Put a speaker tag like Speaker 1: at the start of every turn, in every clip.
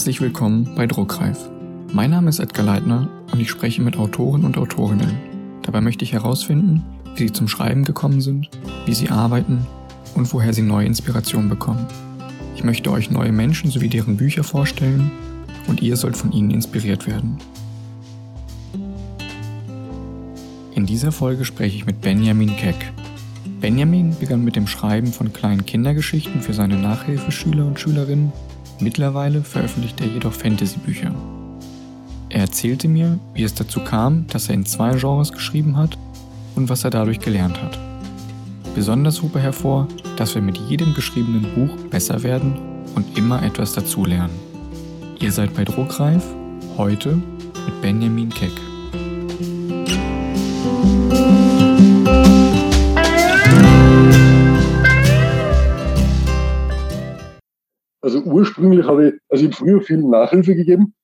Speaker 1: Herzlich willkommen bei Druckreif. Mein Name ist Edgar Leitner und ich spreche mit Autoren und Autorinnen. Dabei möchte ich herausfinden, wie sie zum Schreiben gekommen sind, wie sie arbeiten und woher sie neue Inspirationen bekommen. Ich möchte euch neue Menschen sowie deren Bücher vorstellen und ihr sollt von ihnen inspiriert werden. In dieser Folge spreche ich mit Benjamin Keck. Benjamin begann mit dem Schreiben von kleinen Kindergeschichten für seine Nachhilfeschüler und Schülerinnen Mittlerweile veröffentlicht er jedoch Fantasy-Bücher. Er erzählte mir, wie es dazu kam, dass er in zwei Genres geschrieben hat und was er dadurch gelernt hat. Besonders hob er hervor, dass wir mit jedem geschriebenen Buch besser werden und immer etwas dazulernen. Ihr seid bei Druckreif, heute mit Benjamin Keck.
Speaker 2: Ursprünglich habe ich, also ich habe früher viel Nachhilfe gegeben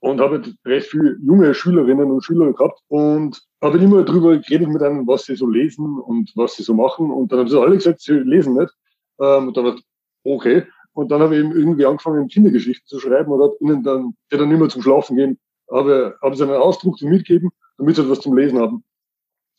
Speaker 2: und habe recht viele junge Schülerinnen und Schüler gehabt und habe immer darüber geredet mit einem, was sie so lesen und was sie so machen. Und dann haben sie alle gesagt, sie lesen nicht. Ähm, und dann ich, okay. Und dann habe ich eben irgendwie angefangen, Kindergeschichten zu schreiben und habe ihnen dann, die dann immer zum Schlafen gehen, habe, habe sie einen Ausdruck mitgeben, damit sie etwas zum Lesen haben.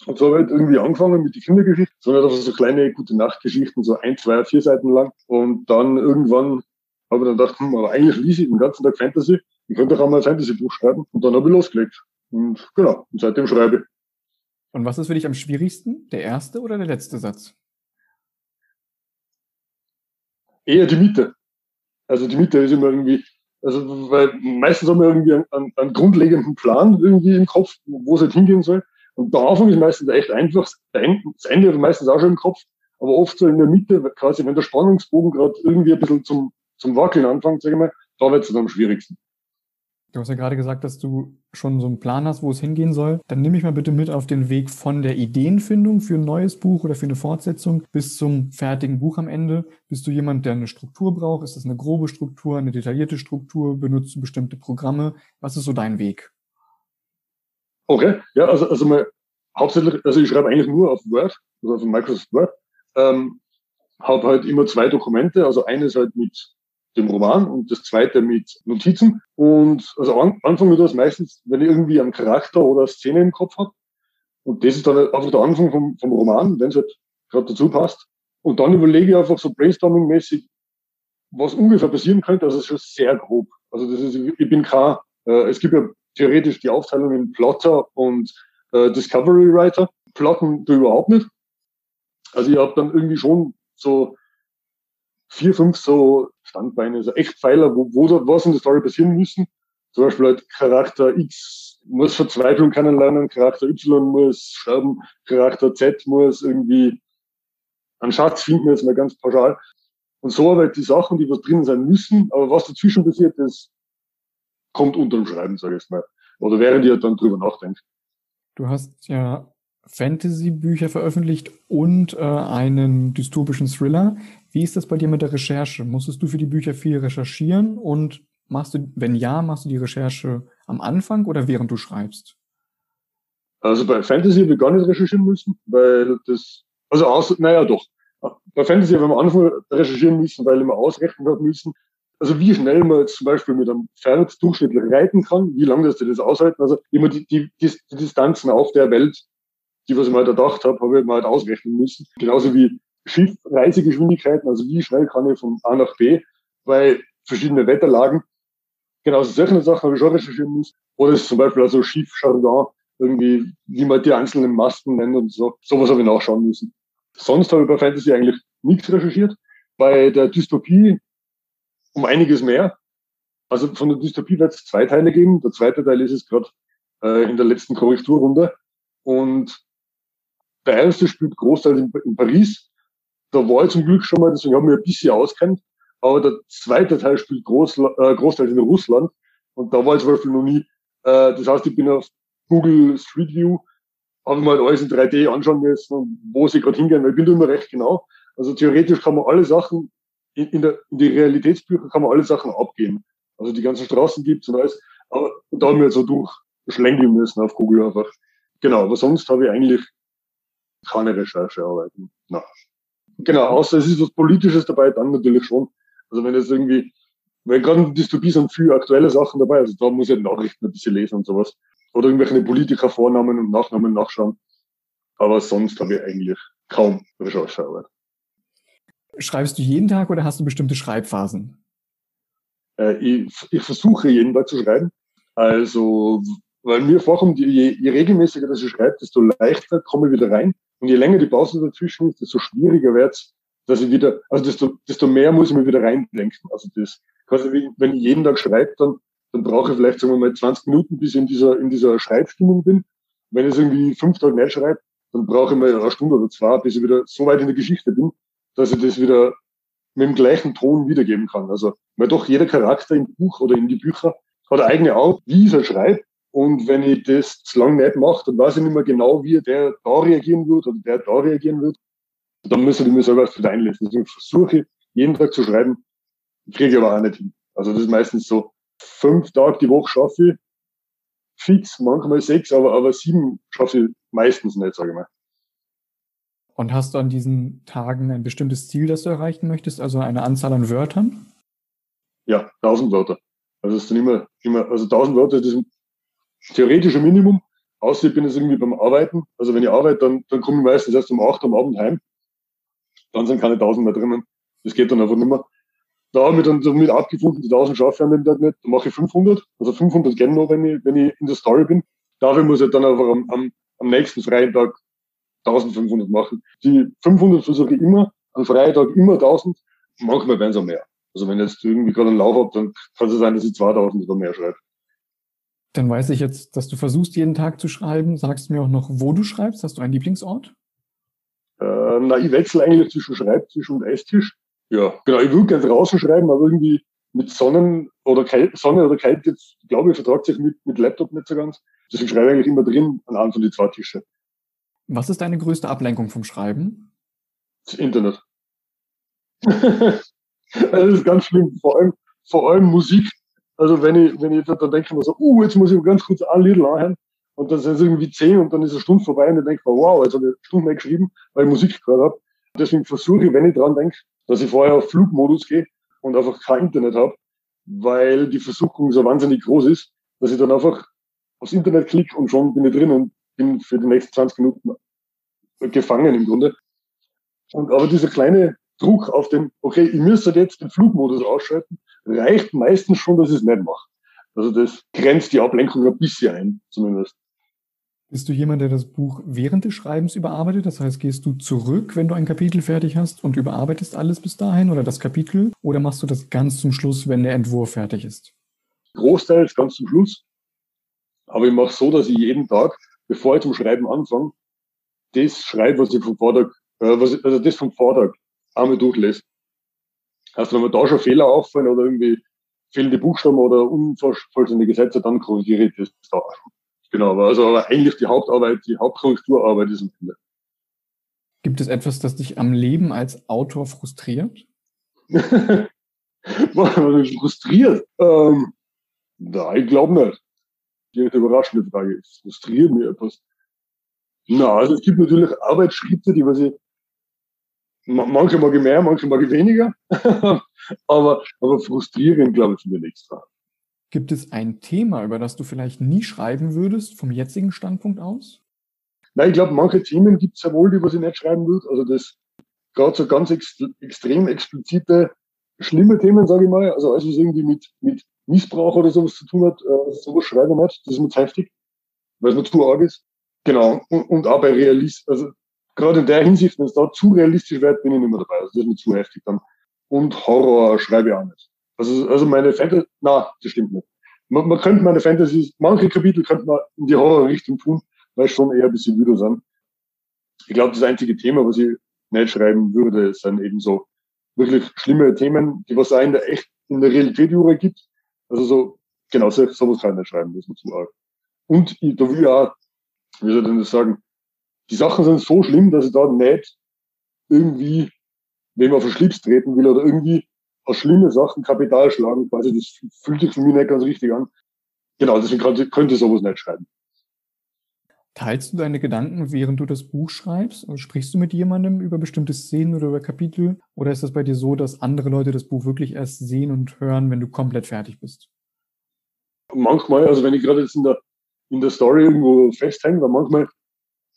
Speaker 2: Und so habe ich halt irgendwie angefangen mit den Kindergeschichten, sondern einfach so kleine gute Nachtgeschichten, so ein, zwei, vier Seiten lang. Und dann irgendwann habe dann gedacht, hm, aber eigentlich lese ich den ganzen Tag Fantasy. Ich könnte doch auch mal ein Fantasy-Buch schreiben. Und dann habe ich losgelegt. Und genau, und seitdem schreibe ich.
Speaker 1: Und was ist für dich am schwierigsten? Der erste oder der letzte Satz?
Speaker 2: Eher die Mitte. Also die Mitte ist immer irgendwie, also weil meistens haben wir irgendwie einen, einen, grundlegenden Plan irgendwie im Kopf, wo es halt hingehen soll. Und der Anfang ist meistens echt einfach, das Ende ist meistens auch schon im Kopf, aber oft so in der Mitte, quasi wenn der Spannungsbogen gerade irgendwie ein bisschen zum, zum Wackeln anfängt, sage ich mal, da wird es dann am schwierigsten.
Speaker 1: Du hast ja gerade gesagt, dass du schon so einen Plan hast, wo es hingehen soll. Dann nehme ich mal bitte mit auf den Weg von der Ideenfindung für ein neues Buch oder für eine Fortsetzung bis zum fertigen Buch am Ende. Bist du jemand, der eine Struktur braucht? Ist das eine grobe Struktur, eine detaillierte Struktur? Benutzt du bestimmte Programme? Was ist so dein Weg?
Speaker 2: Okay, ja, also, also mal hauptsächlich, also ich schreibe eigentlich nur auf Word, also auf Microsoft Word. Ähm, habe halt immer zwei Dokumente, also eines halt mit dem Roman und das zweite mit Notizen. Und also an, anfangen wir das meistens, wenn ich irgendwie einen Charakter oder eine Szene im Kopf habe. Und das ist dann einfach der Anfang vom, vom Roman, wenn es halt gerade dazu passt. Und dann überlege ich einfach so brainstorming-mäßig, was ungefähr passieren könnte. Also es ist schon sehr grob. Also das ist, ich bin kein, äh, es gibt ja theoretisch die Aufteilung in Plotter und äh, Discovery Writer. Plotten du überhaupt nicht. Also ich habe dann irgendwie schon so vier, fünf so Standbeine, so Echtpfeiler, wo, wo da was in der Story passieren müssen. Zum Beispiel halt Charakter X muss Verzweiflung kennenlernen, Charakter Y muss sterben, Charakter Z muss irgendwie einen Schatz finden, jetzt mal ganz pauschal. Und so aber die Sachen, die was drin sein müssen, aber was dazwischen passiert, das kommt unterm Schreiben, sage ich mal. Oder während ihr dann drüber nachdenkt.
Speaker 1: Du hast ja Fantasy-Bücher veröffentlicht und äh, einen dystopischen Thriller. Wie ist das bei dir mit der Recherche? Musstest du für die Bücher viel recherchieren und machst du, wenn ja, machst du die Recherche am Anfang oder während du schreibst?
Speaker 2: Also bei Fantasy habe ich gar nicht recherchieren müssen, weil das, also aus, naja doch. Bei Fantasy habe ich am Anfang recherchieren müssen, weil ich mir ausrechnen habe müssen, also wie schnell man jetzt zum Beispiel mit einem Pferd durchschnittlich reiten kann, wie lange das die das aushalten. Also immer die, die, die Distanzen auf der Welt die, was ich mal erdacht habe, habe ich mal halt ausrechnen müssen. Genauso wie Schiffreisegeschwindigkeiten, also wie schnell kann ich von A nach B bei verschiedenen Wetterlagen. Genauso solche Sachen habe ich schon recherchieren müssen. Oder es ist zum Beispiel also Schiffjargon, irgendwie, wie man die einzelnen Masten nennt und so. Sowas habe ich nachschauen müssen. Sonst habe ich bei Fantasy eigentlich nichts recherchiert. Bei der Dystopie um einiges mehr. Also von der Dystopie wird es zwei Teile geben. Der zweite Teil ist es gerade äh, in der letzten Korrekturrunde. Und der erste spielt großteils in, Paris. Da war ich zum Glück schon mal, deswegen haben wir ein bisschen auskennt. Aber der zweite Teil spielt groß, äh, großteils in Russland. Und da war ich zum Beispiel noch nie. Äh, das heißt, ich bin auf Google Street View, habe mal halt alles in 3D anschauen müssen wo sie gerade hingehen, weil ich bin da immer recht genau. Also theoretisch kann man alle Sachen, in, in, der, in die Realitätsbücher kann man alle Sachen abgehen. Also die ganzen Straßen gibt's und alles. Aber da haben wir so durchschlängeln müssen auf Google einfach. Genau, aber sonst habe ich eigentlich keine Recherchearbeiten. Na. Genau, außer es ist was Politisches dabei, dann natürlich schon. Also wenn jetzt irgendwie weil gerade Dystopie sind viele aktuelle Sachen dabei, also da muss ich Nachrichten ein bisschen lesen und sowas. Oder irgendwelche Politiker Vornamen und Nachnamen nachschauen. Aber sonst habe ich eigentlich kaum Recherchearbeit.
Speaker 1: Schreibst du jeden Tag oder hast du bestimmte Schreibphasen?
Speaker 2: Äh, ich, ich versuche jeden Tag zu schreiben. Also, weil mir vorkommt, je, je regelmäßiger das ich schreibe, desto leichter komme ich wieder rein. Und je länger die Pause dazwischen ist, desto schwieriger wird es, dass ich wieder, also desto, desto mehr muss ich mir wieder reindenken. Also das, quasi, wenn ich jeden Tag schreibe, dann, dann brauche ich vielleicht, sagen wir mal, 20 Minuten, bis ich in dieser, in dieser Schreibstimmung bin. Wenn ich irgendwie fünf Tage nicht schreibe, dann brauche ich mal eine Stunde oder zwei, bis ich wieder so weit in der Geschichte bin, dass ich das wieder mit dem gleichen Ton wiedergeben kann. Also, weil doch jeder Charakter im Buch oder in die Bücher hat eigene Art, wie er schreibt. Und wenn ich das zu lange nicht mache, dann weiß ich nicht mehr genau, wie der da reagieren wird oder der da reagieren wird. dann müsste ich mir selber wieder einlesen. Deswegen versuche ich, jeden Tag zu schreiben, kriege ich aber auch nicht hin. Also das ist meistens so, fünf Tage die Woche schaffe ich, fix, manchmal sechs, aber, aber sieben schaffe ich meistens nicht, sage ich mal.
Speaker 1: Und hast du an diesen Tagen ein bestimmtes Ziel, das du erreichen möchtest, also eine Anzahl an Wörtern?
Speaker 2: Ja, 1000 Wörter. Also es dann immer, immer, also 1000 Wörter ist ein theoretischer Minimum. Außer ich bin jetzt irgendwie beim Arbeiten. Also wenn ich arbeite, dann, dann komme ich meistens erst um 8 am Abend heim. Dann sind keine 1000 mehr drinnen. Das geht dann einfach nicht mehr. Da habe ich dann damit abgefunden, die 1000 schaffe ich an dem Tag nicht. Dann mache ich 500. Also 500 gehen noch, wenn ich, wenn ich in der Story bin. Dafür muss ich dann einfach am, am, am nächsten freien Tag 1500 machen. Die 500 versuche ich immer, am Freitag immer 1000, manchmal werden es auch mehr. Also wenn ich jetzt irgendwie gerade einen Lauf habe, dann kann es sein, dass ich 2000 oder mehr schreibe.
Speaker 1: Dann weiß ich jetzt, dass du versuchst, jeden Tag zu schreiben. Sagst du mir auch noch, wo du schreibst? Hast du einen Lieblingsort?
Speaker 2: Äh, na, ich wechsle eigentlich zwischen Schreibtisch und Esstisch. Ja, genau. Ich würde gerne draußen schreiben, aber irgendwie mit Sonnen oder Kälte, Sonne oder Kälte, jetzt glaube ich, vertragt sich mit, mit Laptop nicht so ganz. Deswegen schreibe ich eigentlich immer drin an einem von die zwei Tische.
Speaker 1: Was ist deine größte Ablenkung vom Schreiben?
Speaker 2: Das Internet. das ist ganz schlimm, vor allem, vor allem Musik. Also wenn ich, wenn ich da, dann denke ich mir so, uh, jetzt muss ich ganz kurz ein Lied anhören und dann sind es irgendwie zehn und dann ist eine Stunde vorbei und ich denke mir, wow, jetzt habe ich eine Stunde mehr geschrieben, weil ich Musik gehört habe. Deswegen versuche ich, wenn ich dran denke, dass ich vorher auf Flugmodus gehe und einfach kein Internet habe, weil die Versuchung so wahnsinnig groß ist, dass ich dann einfach aufs Internet klicke und schon bin ich drin und bin für die nächsten 20 Minuten gefangen im Grunde. Und aber dieser kleine Druck auf den, okay, ich müsste jetzt den Flugmodus ausschalten, reicht meistens schon, dass ich es nicht mache. Also das grenzt die Ablenkung ein bisschen ein, zumindest.
Speaker 1: Bist du jemand, der das Buch während des Schreibens überarbeitet? Das heißt, gehst du zurück, wenn du ein Kapitel fertig hast und überarbeitest alles bis dahin oder das Kapitel? Oder machst du das ganz zum Schluss, wenn der Entwurf fertig ist?
Speaker 2: Großteils ganz zum Schluss. Aber ich mache so, dass ich jeden Tag bevor ich zum Schreiben anfange, das schreibe, was ich vom Vortag, äh, was also das vom Vortag einmal durchlese. Also wenn mir da schon Fehler auffallen oder irgendwie fehlende Buchstaben oder unvollständige Sätze, dann korrigiere ich das da. Genau, aber also aber eigentlich die Hauptarbeit, die Hauptkorrekturarbeit ist am Ende.
Speaker 1: Gibt es etwas, das dich am Leben als Autor frustriert?
Speaker 2: was frustriert? Ähm, na, ich glaube nicht die überraschende Frage. Frustriert mir etwas? Na, also es gibt natürlich Arbeitsschritte, die was ich, manche mag ich mehr, manche mag ich weniger, aber, aber frustrierend, glaube ich, ich nichts dran.
Speaker 1: Gibt es ein Thema, über das du vielleicht nie schreiben würdest, vom jetzigen Standpunkt aus?
Speaker 2: Nein, ich glaube, manche Themen gibt es ja wohl, die was ich nicht schreiben würde. Also das gerade so ganz ex extrem explizite, schlimme Themen, sage ich mal. Also alles, was irgendwie mit, mit Missbrauch oder sowas zu tun hat, äh, sowas schreibe ich nicht. Das ist mir zu heftig, weil es mir zu arg ist. Genau. Und, und auch bei Realist, also gerade in der Hinsicht, wenn es da zu realistisch wird, bin ich nicht mehr dabei. Also das ist mir zu heftig dann. Und Horror schreibe ich auch nicht. Also, also meine Fantasy, na, das stimmt nicht. Man, man könnte meine Fantasy, manche Kapitel könnte man in die Horrorrichtung tun, weil schon eher ein bisschen wieder sind. Ich glaube, das einzige Thema, was ich nicht schreiben würde, sind eben so wirklich schlimme Themen, die was es in der echt in der Realität überall gibt, also so, genau, so, sowas kann ich nicht schreiben, das ist mir zu arg. Und ich, da will ich auch, wie soll ich denn das sagen, die Sachen sind so schlimm, dass ich da nicht irgendwie wem auf den Schlips treten will oder irgendwie aus schlimme Sachen Kapital schlagen, quasi, das fühlt sich für mich nicht ganz richtig an. Genau, deswegen könnte, könnte ich sowas nicht schreiben.
Speaker 1: Teilst du deine Gedanken, während du das Buch schreibst? Sprichst du mit jemandem über bestimmte Szenen oder über Kapitel? Oder ist das bei dir so, dass andere Leute das Buch wirklich erst sehen und hören, wenn du komplett fertig bist?
Speaker 2: Manchmal, also wenn ich gerade jetzt in der, in der Story irgendwo festhänge, weil manchmal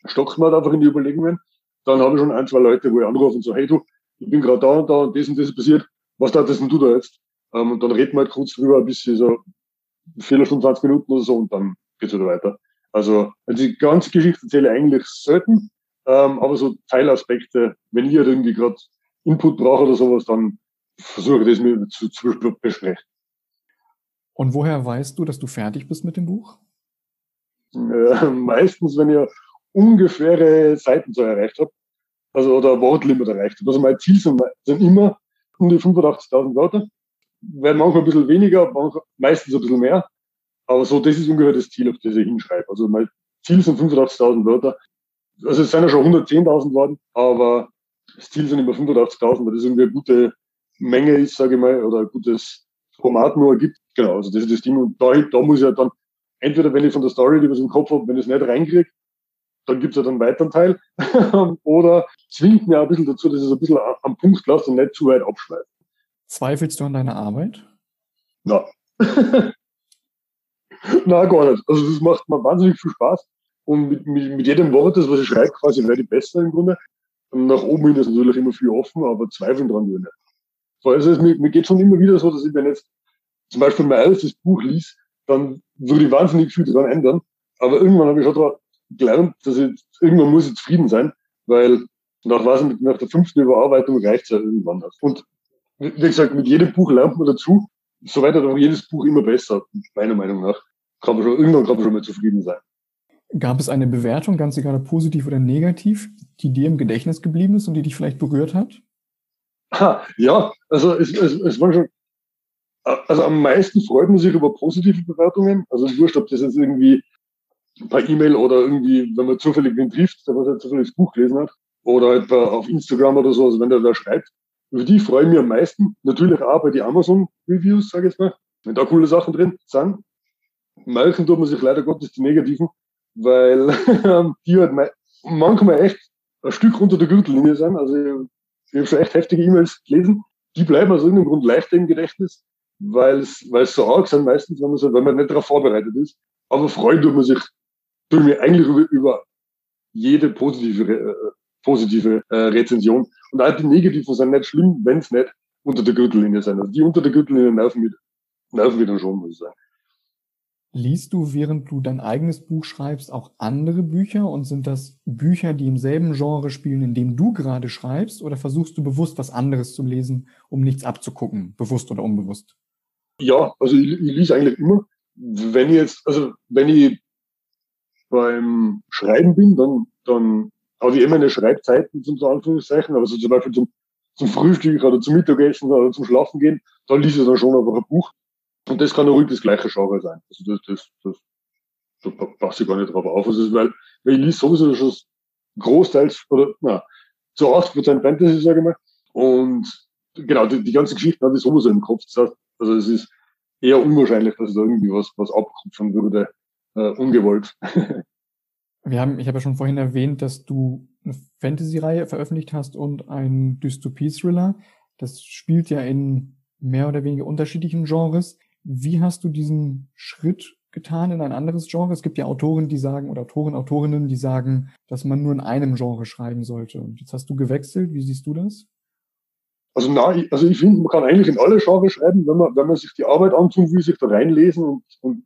Speaker 2: stockt man einfach in die Überlegungen, dann habe ich schon ein, zwei Leute, wo ich anrufe und so, hey du, ich bin gerade da und da und das und das ist passiert, was da das denn du da jetzt? Ähm, und dann reden wir halt kurz drüber, ein bisschen so Viertelstunde, 20 Minuten oder so und dann geht's wieder weiter. Also, also die ganze Geschichte erzähle ich eigentlich selten, ähm, aber so Teilaspekte, wenn ich halt irgendwie gerade Input brauche oder sowas, dann versuche ich das mir zu, zu besprechen.
Speaker 1: Und woher weißt du, dass du fertig bist mit dem Buch?
Speaker 2: Äh, meistens, wenn ich ungefähre Seitenzahl erreicht habe, also oder Wortlimit erreicht habe. Also mein Ziel sind, sind immer um die 85.000 Wörter. Werden manchmal ein bisschen weniger, manchmal, meistens ein bisschen mehr. Aber so, das ist ungefähr das Ziel, auf das ich hinschreibe. Also mein Ziel sind 85.000 Wörter. Also es sind ja schon 110.000 worden, aber das Ziel sind immer 85.000, weil das irgendwie eine gute Menge ist, sage ich mal, oder ein gutes Format nur ergibt. Genau, also das ist das Ding. Und da, da muss ich ja dann, entweder wenn ich von der Story, die was im Kopf habe, wenn ich es nicht reinkriege, dann gibt es ja dann einen weiteren Teil. oder zwingt mir ein bisschen dazu, dass ich es ein bisschen am Punkt lasse und nicht zu weit abschweife.
Speaker 1: Zweifelst du an deiner Arbeit?
Speaker 2: Na. Na, gar nicht. Also das macht mir wahnsinnig viel Spaß. Und mit, mit, mit jedem Wort, das was ich schreibe, quasi werde ich besser im Grunde. Und nach oben hin ist natürlich immer viel offen, aber zweifeln dran würde ich nicht. Also es, mir, mir geht schon immer wieder so, dass ich wenn jetzt zum Beispiel mein erstes Buch liest, dann würde ich wahnsinnig viel daran ändern. Aber irgendwann habe ich schon gelernt, dass ich, irgendwann muss ich zufrieden sein, weil nach, was, nach der fünften Überarbeitung reicht es ja irgendwann. Und wie gesagt, mit jedem Buch lernt man dazu. So weiter auch jedes Buch immer besser, meiner Meinung nach. Kann man schon, irgendwann kann man schon mal zufrieden sein.
Speaker 1: Gab es eine Bewertung, ganz egal ob positiv oder negativ, die dir im Gedächtnis geblieben ist und die dich vielleicht berührt hat?
Speaker 2: Ha, ja, also es, es, es war schon, also am meisten freut man sich über positive Bewertungen. Also wurscht, ob das jetzt irgendwie per E-Mail oder irgendwie, wenn man zufällig wen trifft, der was halt zufällig das Buch gelesen hat, oder halt auf Instagram oder so, also wenn der da schreibt, über die freue ich mich am meisten. Natürlich auch bei den Amazon-Reviews, sage ich jetzt mal, wenn da coole Sachen drin sind. Melken tut man sich leider Gottes die negativen, weil die halt manchmal echt ein Stück unter der Gürtellinie sind. Also ich habe schon echt heftige E-Mails gelesen. Die bleiben aus irgendeinem Grund leichter im Gedächtnis, weil es so arg sind meistens, wenn man, so, wenn man nicht darauf vorbereitet ist. Aber freuen tut man sich tut mir eigentlich über, über jede positive, äh, positive äh, Rezension. Und auch die negativen sind nicht schlimm, wenn es nicht unter der Gürtellinie sind. Also die unter der Gürtellinie nerven mich, nerven mich dann schon, muss ich sagen.
Speaker 1: Liest du, während du dein eigenes Buch schreibst, auch andere Bücher und sind das Bücher, die im selben Genre spielen, in dem du gerade schreibst, oder versuchst du bewusst was anderes zu lesen, um nichts abzugucken, bewusst oder unbewusst?
Speaker 2: Ja, also ich, ich lese eigentlich immer. Wenn ich jetzt, also wenn ich beim Schreiben bin, dann, dann habe ich immer eine Schreibzeiten zum Anführungszeichen, aber so zum Beispiel zum, zum Frühstück oder zum Mittagessen oder zum Schlafen gehen, dann lese ich dann schon einfach ein Buch. Und das kann ruhig das gleiche Genre sein. Also das, das, das, da passe ich gar nicht drauf auf. Also weil, weil ich lese sowieso schon großteils, oder na, zu 80% Fantasy, sage ich mal. Und genau, die, die ganze Geschichte habe ich sowieso im Kopf. Das heißt, also es ist eher unwahrscheinlich, dass ich da irgendwie was, was abkupfern würde, äh, ungewollt.
Speaker 1: Wir haben, ich habe ja schon vorhin erwähnt, dass du eine Fantasy-Reihe veröffentlicht hast und ein Dystopie-Thriller. Das spielt ja in mehr oder weniger unterschiedlichen Genres. Wie hast du diesen Schritt getan in ein anderes Genre? Es gibt ja Autoren, die sagen, oder Autoren, Autorinnen, die sagen, dass man nur in einem Genre schreiben sollte. Und jetzt hast du gewechselt. Wie siehst du das?
Speaker 2: Also, na, also ich finde, man kann eigentlich in alle Genres schreiben, wenn man, wenn man sich die Arbeit antun will, sich da reinlesen und, und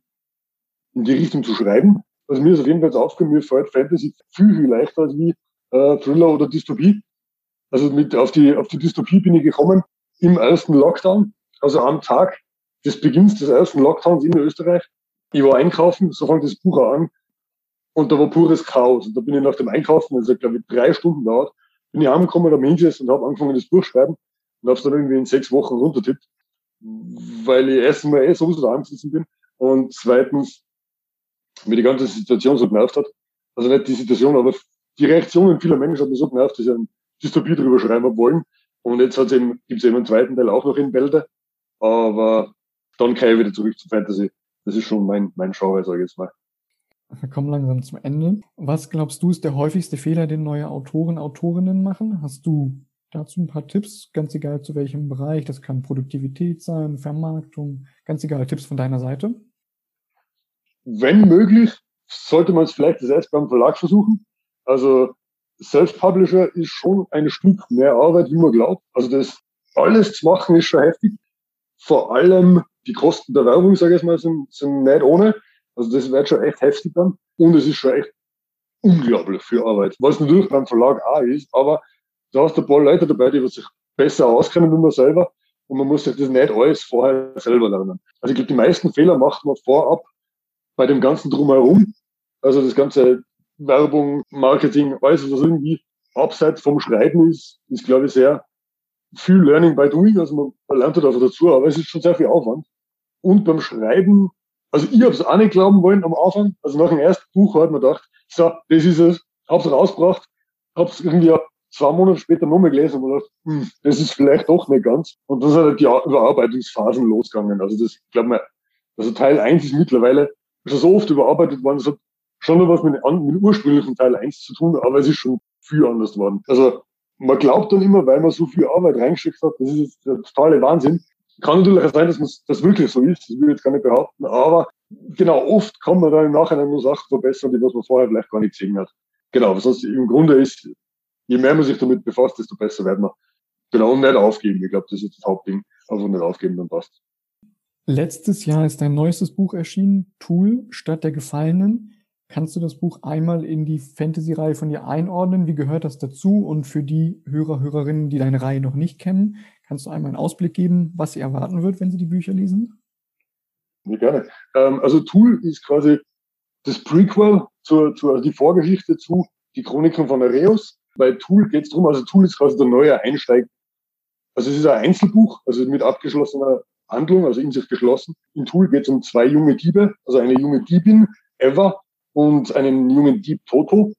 Speaker 2: in die Richtung zu schreiben. Also mir ist auf jeden Fall aufgefallen, mir fällt Fantasy viel, viel leichter als wie äh, Thriller oder Dystopie. Also mit auf die, auf die Dystopie bin ich gekommen im ersten Lockdown, also am Tag des Beginns des ersten Lockdowns in Österreich. Ich war einkaufen, so fängt das Buch an. Und da war pures Chaos. Und da bin ich nach dem Einkaufen, also glaube ich drei Stunden dauert, bin ich angekommen am Inches und habe angefangen, das Buch schreiben und habe es dann irgendwie in sechs Wochen runtertippt, weil ich erstens mal eh sowieso da angesessen bin und zweitens mir die ganze Situation so genervt hat. Also nicht die Situation, aber die Reaktionen vieler Menschen hat mich so genervt, dass ich eine Dystopie drüber schreiben wollen. Und jetzt hat's eben, gibt's eben einen zweiten Teil auch noch in Bälde. Aber dann kann ich wieder zurück zu Fantasy. Das ist schon mein, mein Genre, sage ich jetzt mal.
Speaker 1: Wir kommen langsam zum Ende. Was glaubst du ist der häufigste Fehler, den neue Autoren, Autorinnen machen? Hast du dazu ein paar Tipps, ganz egal zu welchem Bereich? Das kann Produktivität sein, Vermarktung, ganz egal, Tipps von deiner Seite?
Speaker 2: Wenn möglich, sollte man es vielleicht erst beim Verlag versuchen. Also Self-Publisher ist schon ein Stück mehr Arbeit, wie man glaubt. Also das alles zu machen ist schon heftig. Vor allem die Kosten der Werbung, sage ich mal, sind, sind nicht ohne. Also das wird schon echt heftig dann. Und es ist schon echt unglaublich viel Arbeit. Was natürlich beim Verlag auch ist, aber da hast du ein paar Leute dabei, die sich besser auskennen wie man selber. Und man muss sich das nicht alles vorher selber lernen. Also ich glaube, die meisten Fehler macht man vorab bei dem ganzen Drumherum. Also das ganze Werbung, Marketing, alles, was irgendwie abseits vom Schreiben ist, ist, glaube ich, sehr viel Learning by Doing. Also man, lernt halt einfach dazu, aber es ist schon sehr viel Aufwand. Und beim Schreiben also ich habe es auch nicht glauben wollen am Anfang. Also nach dem ersten Buch hat man gedacht, so, das ist es, hab's rausgebracht, hab's irgendwie zwei Monate später nochmal gelesen und gedacht, hm, das ist vielleicht doch nicht ganz. Und dann sind halt die Überarbeitungsphasen losgegangen. Also das, glaube also Teil 1 ist mittlerweile schon so oft überarbeitet worden, es hat schon noch was mit, mit dem ursprünglichen Teil 1 zu tun, aber es ist schon viel anders geworden. Also man glaubt dann immer, weil man so viel Arbeit reingesteckt hat, das ist jetzt der totale Wahnsinn, kann natürlich auch sein, dass das wirklich so ist, das will ich jetzt gar nicht behaupten, aber genau, oft kann man dann im Nachhinein nur Sachen verbessern, die was man vorher vielleicht gar nicht gesehen hat. Genau, heißt, im Grunde ist, je mehr man sich damit befasst, desto besser wird man. Genau, und nicht aufgeben. Ich glaube, das ist das Hauptding. Einfach nicht aufgeben, dann passt.
Speaker 1: Letztes Jahr ist dein neuestes Buch erschienen, Tool statt der Gefallenen. Kannst du das Buch einmal in die Fantasy-Reihe von dir einordnen? Wie gehört das dazu? Und für die Hörer, Hörerinnen, die deine Reihe noch nicht kennen, kannst du einmal einen Ausblick geben, was sie erwarten wird, wenn sie die Bücher lesen?
Speaker 2: Ja, gerne. Ähm, also Tool ist quasi das Prequel zur, zur also die Vorgeschichte zu die Chroniken von Areus. Bei Tool geht es darum, also Tool ist quasi der neue Einsteig. Also es ist ein Einzelbuch, also mit abgeschlossener Handlung, also in sich geschlossen. In Tool geht es um zwei junge Diebe, also eine junge Diebin, Eva, und einen jungen Dieb Toto.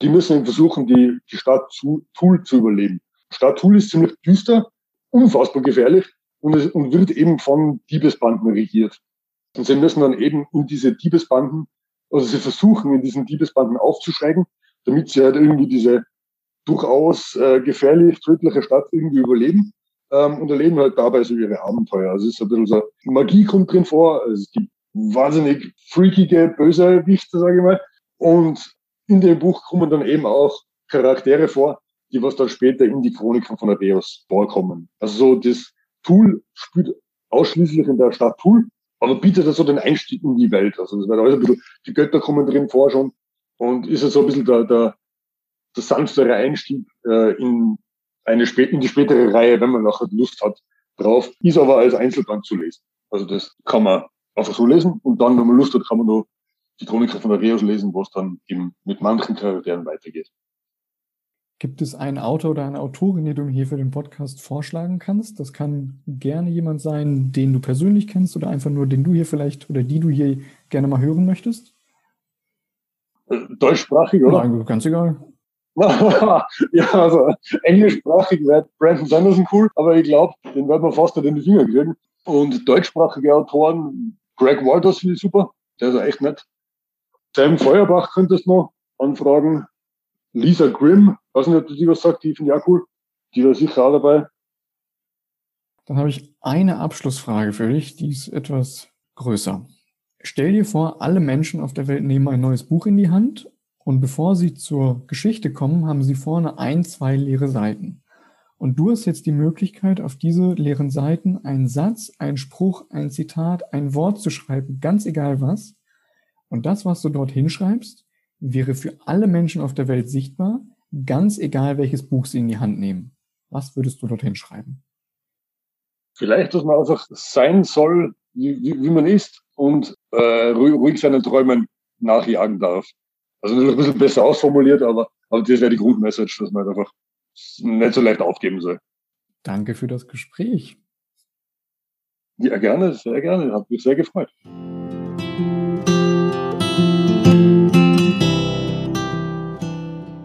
Speaker 2: Die müssen versuchen, die, die Stadt Tool zu überleben. Stadt Tool ist ziemlich düster, unfassbar gefährlich und, es, und wird eben von Diebesbanden regiert. Und sie müssen dann eben in diese Diebesbanden, also sie versuchen in diesen Diebesbanden aufzusteigen, damit sie halt irgendwie diese durchaus äh, gefährlich tödliche Stadt irgendwie überleben ähm, und erleben halt dabei so ihre Abenteuer. Also es ist ein bisschen so, Magie kommt drin vor, also es gibt wahnsinnig freakige, böse Wichte, sage ich mal. Und in dem Buch kommen dann eben auch Charaktere vor, die was dann später in die Chroniken von Adeus vorkommen. Also so das Tool spielt ausschließlich in der Stadt Tool, aber bietet so den Einstieg in die Welt. Also das wird alles ein bisschen, die Götter kommen drin vor schon und ist so ein bisschen der, der, der sanftere Einstieg äh, in eine spät, in die spätere Reihe, wenn man nachher Lust hat drauf, ist aber als Einzelband zu lesen. Also das kann man einfach so lesen und dann, wenn man Lust hat, kann man noch die Chroniker von Areus lesen, wo es dann eben mit manchen Charakteren weitergeht.
Speaker 1: Gibt es einen Autor oder eine Autorin, die du mir hier für den Podcast vorschlagen kannst? Das kann gerne jemand sein, den du persönlich kennst oder einfach nur, den du hier vielleicht oder die du hier gerne mal hören möchtest?
Speaker 2: Äh, deutschsprachig, oder?
Speaker 1: Nein, ganz egal.
Speaker 2: ja, also englischsprachig wäre Brandon Sanderson cool, aber ich glaube, den werden wir fast nicht in die Finger kriegen. Und deutschsprachige Autoren, Greg Walters finde ich super, der ist ja echt nett. Sam Feuerbach könntest du noch anfragen. Lisa Grimm, weiß nicht, ob die was sagt, die finde ich auch cool. Die war sicher auch dabei.
Speaker 1: Dann habe ich eine Abschlussfrage für dich, die ist etwas größer. Stell dir vor, alle Menschen auf der Welt nehmen ein neues Buch in die Hand und bevor sie zur Geschichte kommen, haben sie vorne ein, zwei leere Seiten. Und du hast jetzt die Möglichkeit, auf diese leeren Seiten einen Satz, einen Spruch, ein Zitat, ein Wort zu schreiben, ganz egal was. Und das, was du dort hinschreibst, wäre für alle Menschen auf der Welt sichtbar, ganz egal welches Buch sie in die Hand nehmen. Was würdest du dorthin schreiben?
Speaker 2: Vielleicht, dass man einfach sein soll, wie, wie, man ist und äh, ruhig seinen Träumen nachjagen darf. Also das ist ein bisschen besser ausformuliert, aber, aber das wäre die Grundmessage, dass man einfach nicht so leicht aufgeben soll.
Speaker 1: Danke für das Gespräch.
Speaker 2: Ja, gerne, sehr gerne. Hat mich sehr gefreut.